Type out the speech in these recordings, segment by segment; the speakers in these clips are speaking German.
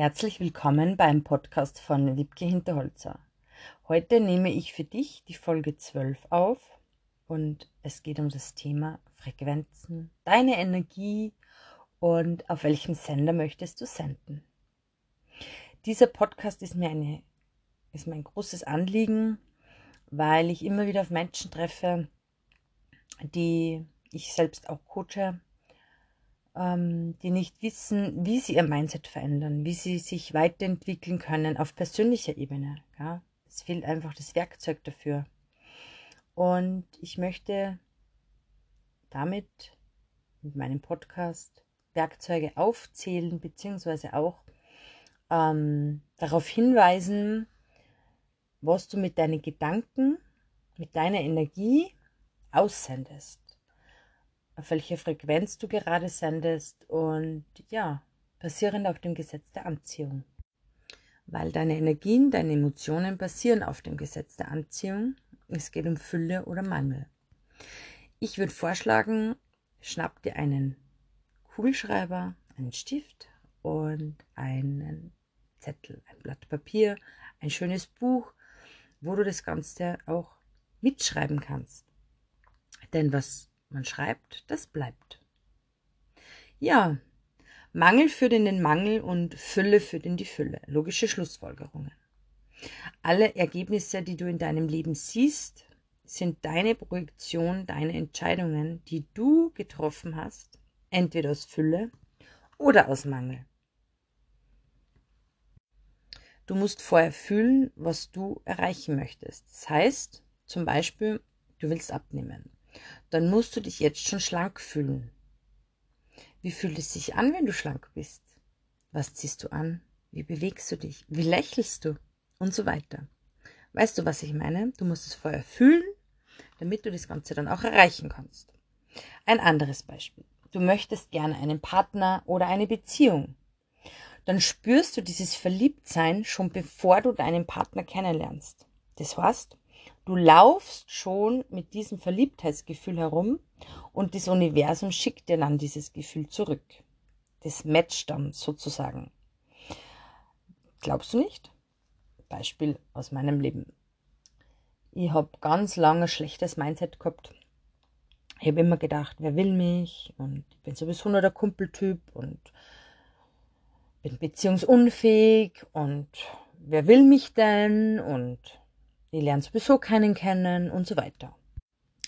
Herzlich willkommen beim Podcast von Wiebke Hinterholzer. Heute nehme ich für dich die Folge 12 auf und es geht um das Thema Frequenzen, deine Energie und auf welchem Sender möchtest du senden. Dieser Podcast ist mir, eine, ist mir ein großes Anliegen, weil ich immer wieder auf Menschen treffe, die ich selbst auch coache, ähm, die nicht wissen, wie sie ihr Mindset verändern, wie sie sich weiterentwickeln können auf persönlicher Ebene. Ja? Es fehlt einfach das Werkzeug dafür. Und ich möchte damit mit meinem Podcast Werkzeuge aufzählen, beziehungsweise auch ähm, darauf hinweisen, was du mit deinen Gedanken, mit deiner Energie aussendest auf welche Frequenz du gerade sendest und ja, basierend auf dem Gesetz der Anziehung. Weil deine Energien, deine Emotionen basieren auf dem Gesetz der Anziehung. Es geht um Fülle oder Mangel. Ich würde vorschlagen, schnapp dir einen Kugelschreiber, einen Stift und einen Zettel, ein Blatt Papier, ein schönes Buch, wo du das Ganze auch mitschreiben kannst. Denn was man schreibt, das bleibt. Ja, Mangel führt in den Mangel und Fülle führt in die Fülle. Logische Schlussfolgerungen. Alle Ergebnisse, die du in deinem Leben siehst, sind deine Projektion, deine Entscheidungen, die du getroffen hast, entweder aus Fülle oder aus Mangel. Du musst vorher fühlen, was du erreichen möchtest. Das heißt, zum Beispiel, du willst abnehmen dann musst du dich jetzt schon schlank fühlen. Wie fühlt es sich an, wenn du schlank bist? Was ziehst du an? Wie bewegst du dich? Wie lächelst du? Und so weiter. Weißt du, was ich meine? Du musst es vorher fühlen, damit du das Ganze dann auch erreichen kannst. Ein anderes Beispiel. Du möchtest gerne einen Partner oder eine Beziehung. Dann spürst du dieses Verliebtsein schon bevor du deinen Partner kennenlernst. Das heißt, Du laufst schon mit diesem Verliebtheitsgefühl herum und das Universum schickt dir dann dieses Gefühl zurück. Das matcht dann sozusagen. Glaubst du nicht? Beispiel aus meinem Leben. Ich habe ganz lange schlechtes Mindset gehabt. Ich habe immer gedacht, wer will mich? Und ich bin sowieso nur der Kumpeltyp und bin beziehungsunfähig und wer will mich denn? Und ich lerne sowieso keinen kennen und so weiter.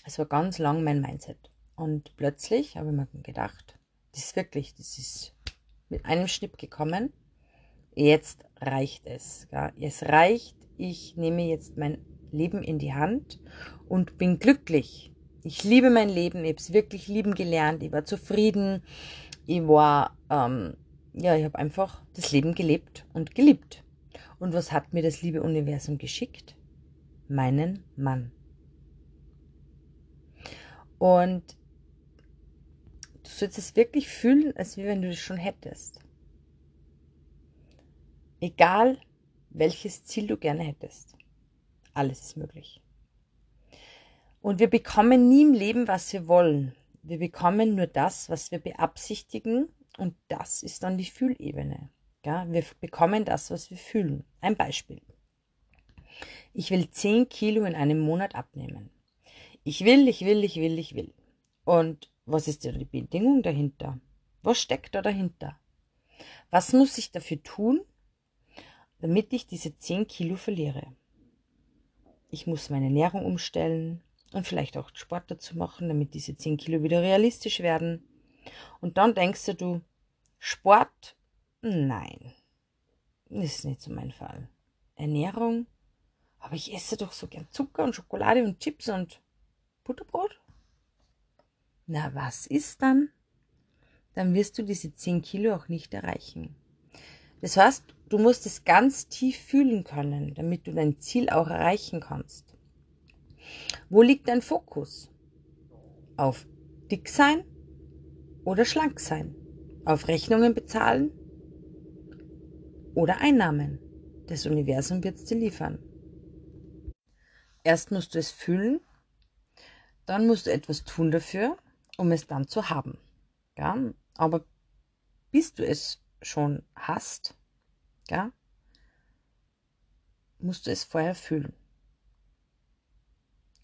Es war ganz lang mein Mindset. Und plötzlich habe ich mir gedacht, das ist wirklich, das ist mit einem Schnipp gekommen. Jetzt reicht es. Ja. Es reicht. Ich nehme jetzt mein Leben in die Hand und bin glücklich. Ich liebe mein Leben. Ich habe es wirklich lieben gelernt. Ich war zufrieden. Ich war, ähm, ja, ich habe einfach das Leben gelebt und geliebt. Und was hat mir das liebe Universum geschickt? Meinen Mann. Und du sollst es wirklich fühlen, als wenn du es schon hättest. Egal, welches Ziel du gerne hättest. Alles ist möglich. Und wir bekommen nie im Leben, was wir wollen. Wir bekommen nur das, was wir beabsichtigen. Und das ist dann die Fühlebene. Ja, wir bekommen das, was wir fühlen. Ein Beispiel. Ich will 10 Kilo in einem Monat abnehmen. Ich will, ich will, ich will, ich will. Und was ist die Bedingung dahinter? Was steckt da dahinter? Was muss ich dafür tun, damit ich diese 10 Kilo verliere? Ich muss meine Ernährung umstellen und vielleicht auch Sport dazu machen, damit diese 10 Kilo wieder realistisch werden. Und dann denkst du, Sport? Nein, das ist nicht so mein Fall. Ernährung? Aber ich esse doch so gern Zucker und Schokolade und Chips und Butterbrot. Na, was ist dann? Dann wirst du diese 10 Kilo auch nicht erreichen. Das heißt, du musst es ganz tief fühlen können, damit du dein Ziel auch erreichen kannst. Wo liegt dein Fokus? Auf dick sein oder schlank sein? Auf Rechnungen bezahlen oder Einnahmen? Das Universum wird es dir liefern. Erst musst du es fühlen, dann musst du etwas tun dafür, um es dann zu haben. Ja? Aber bis du es schon hast, ja, musst du es vorher fühlen.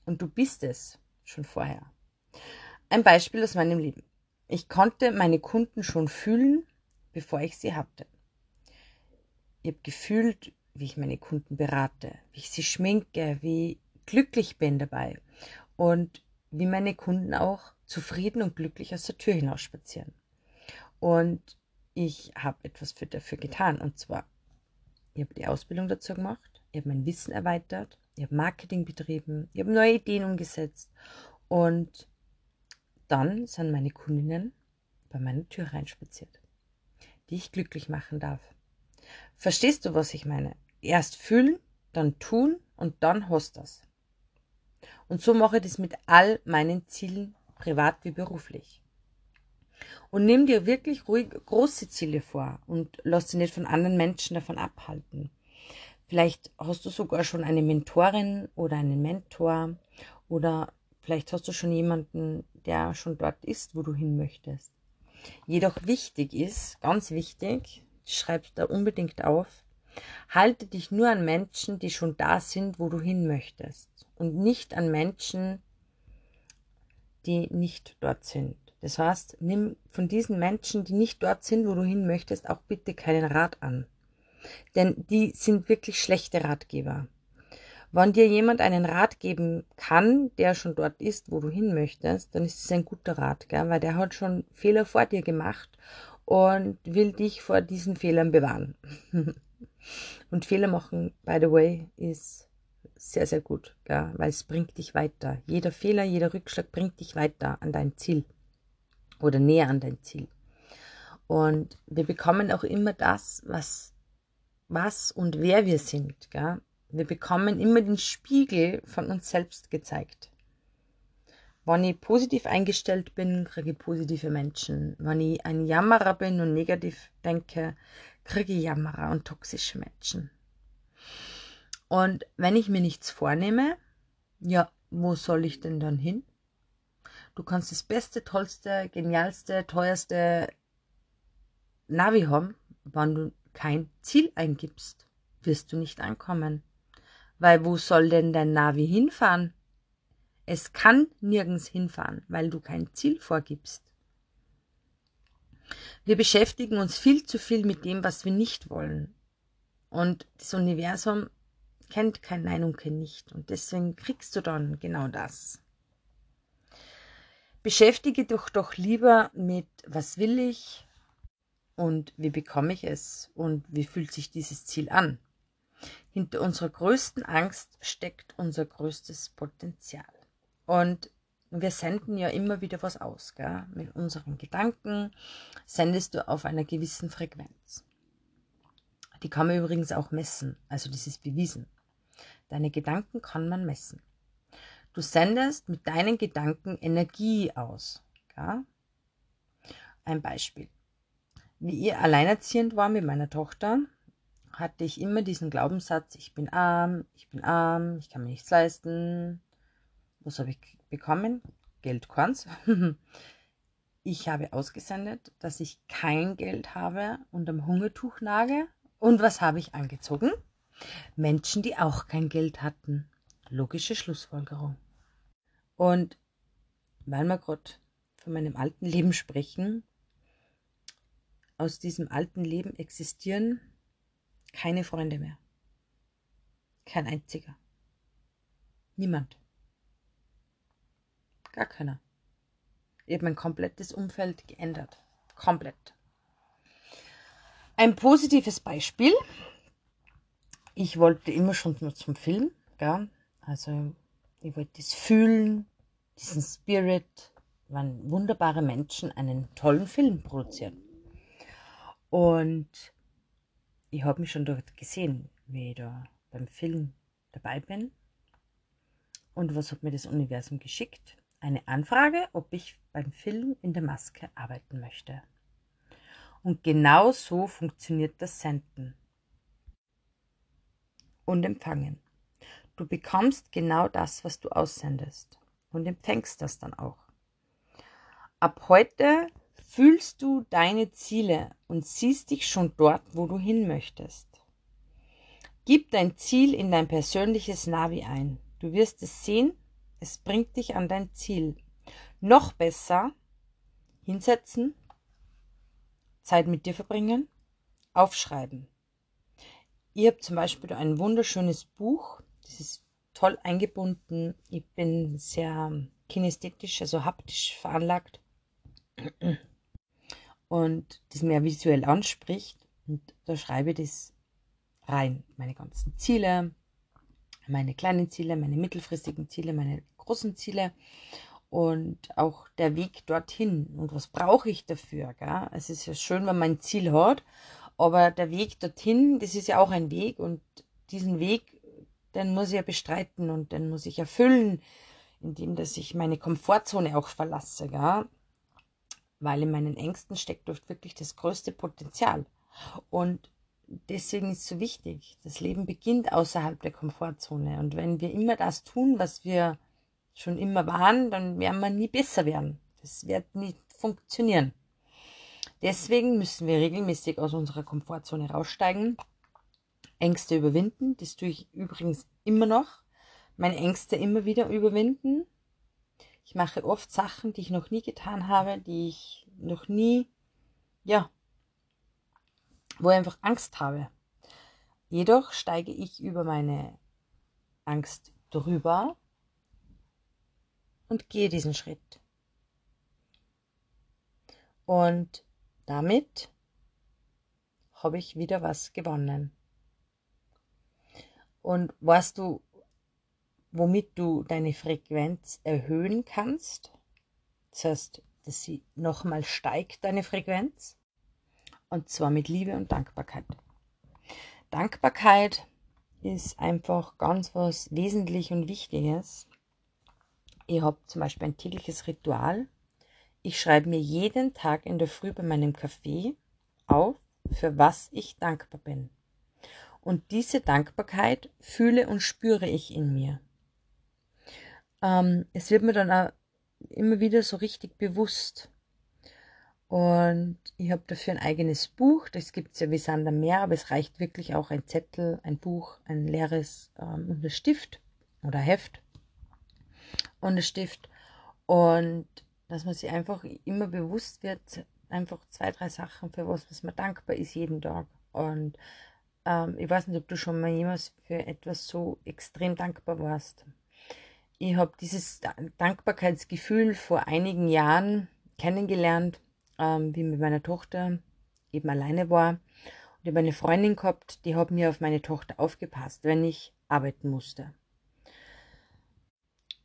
Und du bist es schon vorher. Ein Beispiel aus meinem Leben. Ich konnte meine Kunden schon fühlen, bevor ich sie hatte. Ich habe gefühlt, wie ich meine Kunden berate, wie ich sie schminke, wie glücklich bin dabei und wie meine Kunden auch zufrieden und glücklich aus der Tür hinaus spazieren. Und ich habe etwas für, dafür getan. Und zwar, ich habe die Ausbildung dazu gemacht, ich habe mein Wissen erweitert, ich habe Marketing betrieben, ich habe neue Ideen umgesetzt. Und dann sind meine Kundinnen bei meiner Tür reinspaziert, die ich glücklich machen darf. Verstehst du, was ich meine? Erst fühlen, dann tun und dann hast das. Und so mache ich das mit all meinen Zielen, privat wie beruflich. Und nimm dir wirklich ruhig große Ziele vor und lass dich nicht von anderen Menschen davon abhalten. Vielleicht hast du sogar schon eine Mentorin oder einen Mentor oder vielleicht hast du schon jemanden, der schon dort ist, wo du hin möchtest. Jedoch wichtig ist, ganz wichtig, schreibst da unbedingt auf, halte dich nur an Menschen, die schon da sind, wo du hin möchtest und nicht an Menschen, die nicht dort sind. Das heißt, nimm von diesen Menschen, die nicht dort sind, wo du hin möchtest, auch bitte keinen Rat an. Denn die sind wirklich schlechte Ratgeber. Wenn dir jemand einen Rat geben kann, der schon dort ist, wo du hin möchtest, dann ist es ein guter Rat, gell? weil der hat schon Fehler vor dir gemacht und will dich vor diesen Fehlern bewahren. und Fehler machen, by the way, ist sehr, sehr gut, gell? weil es bringt dich weiter. Jeder Fehler, jeder Rückschlag bringt dich weiter an dein Ziel oder näher an dein Ziel. Und wir bekommen auch immer das, was, was und wer wir sind. Gell? Wir bekommen immer den Spiegel von uns selbst gezeigt. Wenn ich positiv eingestellt bin, kriege ich positive Menschen. Wenn ich ein Jammerer bin und negativ denke, kriege ich Jammerer und toxische Menschen. Und wenn ich mir nichts vornehme, ja, wo soll ich denn dann hin? Du kannst das beste, tollste, genialste, teuerste Navi haben, wenn du kein Ziel eingibst, wirst du nicht ankommen. Weil wo soll denn dein Navi hinfahren? Es kann nirgends hinfahren, weil du kein Ziel vorgibst. Wir beschäftigen uns viel zu viel mit dem, was wir nicht wollen. Und das Universum kennt kein Nein und kein Nicht. Und deswegen kriegst du dann genau das. Beschäftige dich doch lieber mit, was will ich und wie bekomme ich es und wie fühlt sich dieses Ziel an. Hinter unserer größten Angst steckt unser größtes Potenzial. Und wir senden ja immer wieder was aus. Gell? Mit unseren Gedanken sendest du auf einer gewissen Frequenz. Die kann man übrigens auch messen. Also das ist bewiesen. Deine Gedanken kann man messen. Du sendest mit deinen Gedanken Energie aus. Ja? Ein Beispiel. Wie ich alleinerziehend war mit meiner Tochter, hatte ich immer diesen Glaubenssatz, ich bin arm, ich bin arm, ich kann mir nichts leisten. Was habe ich bekommen? Geld keins. ich habe ausgesendet, dass ich kein Geld habe und am Hungertuch nage. Und was habe ich angezogen? Menschen, die auch kein Geld hatten. Logische Schlussfolgerung. Und weil wir gerade von meinem alten Leben sprechen, aus diesem alten Leben existieren keine Freunde mehr. Kein einziger. Niemand. Gar keiner. Ich habe mein komplettes Umfeld geändert. Komplett. Ein positives Beispiel. Ich wollte immer schon nur zum Film. Ja? Also ich wollte das fühlen, diesen Spirit, wann wunderbare Menschen einen tollen Film produzieren. Und ich habe mich schon dort gesehen, wie ich da beim Film dabei bin. Und was hat mir das Universum geschickt? Eine Anfrage, ob ich beim Film in der Maske arbeiten möchte. Und genau so funktioniert das Senden und Empfangen. Du bekommst genau das, was du aussendest und empfängst das dann auch. Ab heute Fühlst du deine Ziele und siehst dich schon dort, wo du hin möchtest? Gib dein Ziel in dein persönliches Navi ein. Du wirst es sehen, es bringt dich an dein Ziel. Noch besser hinsetzen, Zeit mit dir verbringen, aufschreiben. Ihr habt zum Beispiel ein wunderschönes Buch, das ist toll eingebunden. Ich bin sehr kinästhetisch, also haptisch veranlagt und das mehr visuell anspricht. Und da schreibe ich das rein. Meine ganzen Ziele, meine kleinen Ziele, meine mittelfristigen Ziele, meine großen Ziele und auch der Weg dorthin. Und was brauche ich dafür? Gell? Es ist ja schön, wenn man ein Ziel hat, aber der Weg dorthin, das ist ja auch ein Weg und diesen Weg, den muss ich ja bestreiten und den muss ich erfüllen, indem dass ich meine Komfortzone auch verlasse. Gell? weil in meinen Ängsten steckt oft wirklich das größte Potenzial. Und deswegen ist es so wichtig, das Leben beginnt außerhalb der Komfortzone. Und wenn wir immer das tun, was wir schon immer waren, dann werden wir nie besser werden. Das wird nicht funktionieren. Deswegen müssen wir regelmäßig aus unserer Komfortzone raussteigen, Ängste überwinden. Das tue ich übrigens immer noch. Meine Ängste immer wieder überwinden. Ich mache oft Sachen, die ich noch nie getan habe, die ich noch nie, ja, wo ich einfach Angst habe. Jedoch steige ich über meine Angst drüber und gehe diesen Schritt. Und damit habe ich wieder was gewonnen. Und weißt du, womit du deine Frequenz erhöhen kannst. Das heißt, dass sie nochmal steigt, deine Frequenz. Und zwar mit Liebe und Dankbarkeit. Dankbarkeit ist einfach ganz was Wesentliches und Wichtiges. Ich habe zum Beispiel ein tägliches Ritual. Ich schreibe mir jeden Tag in der Früh bei meinem Kaffee auf, für was ich dankbar bin. Und diese Dankbarkeit fühle und spüre ich in mir ähm, es wird mir dann auch immer wieder so richtig bewusst. Und ich habe dafür ein eigenes Buch. Das gibt es ja wie Sander mehr, aber es reicht wirklich auch ein Zettel, ein Buch, ein leeres ähm, Stift oder Heft und ein Stift. Und dass man sich einfach immer bewusst wird, einfach zwei, drei Sachen, für was, was man dankbar ist jeden Tag. Und ähm, ich weiß nicht, ob du schon mal jemals für etwas so extrem dankbar warst ich habe dieses Dankbarkeitsgefühl vor einigen Jahren kennengelernt, ähm, wie mit meiner Tochter eben alleine war. Und ich habe eine Freundin gehabt, die hat mir auf meine Tochter aufgepasst, wenn ich arbeiten musste.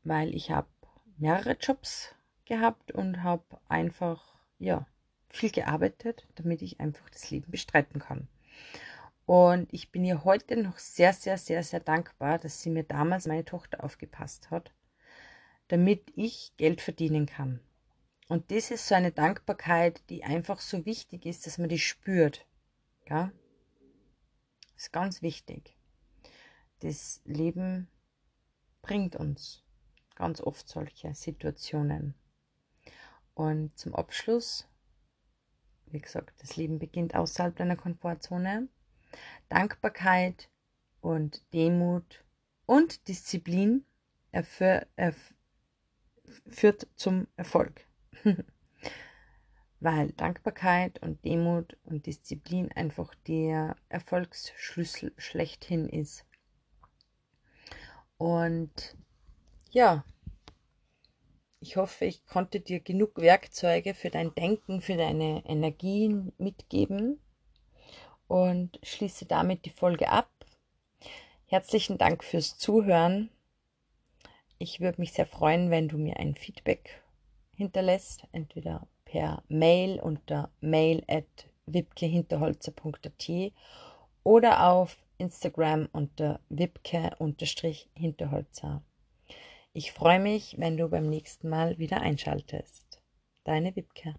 Weil ich habe mehrere Jobs gehabt und habe einfach, ja, viel gearbeitet, damit ich einfach das Leben bestreiten kann. Und ich bin ihr heute noch sehr, sehr, sehr, sehr dankbar, dass sie mir damals meine Tochter aufgepasst hat, damit ich Geld verdienen kann. Und das ist so eine Dankbarkeit, die einfach so wichtig ist, dass man die spürt. Ja? Ist ganz wichtig. Das Leben bringt uns ganz oft solche Situationen. Und zum Abschluss, wie gesagt, das Leben beginnt außerhalb deiner Komfortzone. Dankbarkeit und Demut und Disziplin erführ, erf, führt zum Erfolg. Weil Dankbarkeit und Demut und Disziplin einfach der Erfolgsschlüssel schlechthin ist. Und ja, ich hoffe, ich konnte dir genug Werkzeuge für dein Denken, für deine Energien mitgeben, und schließe damit die Folge ab. Herzlichen Dank fürs Zuhören. Ich würde mich sehr freuen, wenn du mir ein Feedback hinterlässt, entweder per Mail unter mail at wipkehinterholzer.at oder auf Instagram unter wipke-hinterholzer. Ich freue mich, wenn du beim nächsten Mal wieder einschaltest. Deine Wipke.